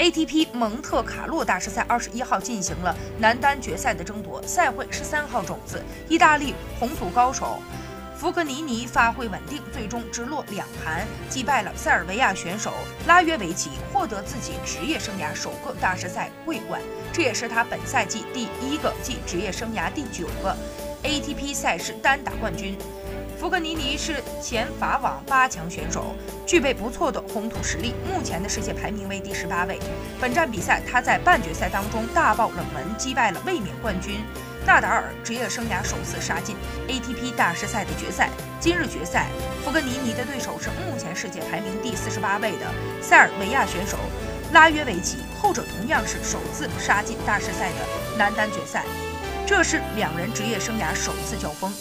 ATP 蒙特卡洛大师赛二十一号进行了男单决赛的争夺，赛会十三号种子，意大利红土高手福格尼尼发挥稳定，最终直落两盘击败了塞尔维亚选手拉约维奇，获得自己职业生涯首个大师赛桂冠，这也是他本赛季第一个即职业生涯第九个 ATP 赛事单打冠军。福格尼尼是前法网八强选手，具备不错的红土实力，目前的世界排名为第十八位。本站比赛，他在半决赛当中大爆冷门，击败了卫冕冠军纳达尔，职业生涯首次杀进 ATP 大师赛的决赛。今日决赛，福格尼尼的对手是目前世界排名第四十八位的塞尔维亚选手拉约维奇，后者同样是首次杀进大师赛的男单决赛，这是两人职业生涯首次交锋。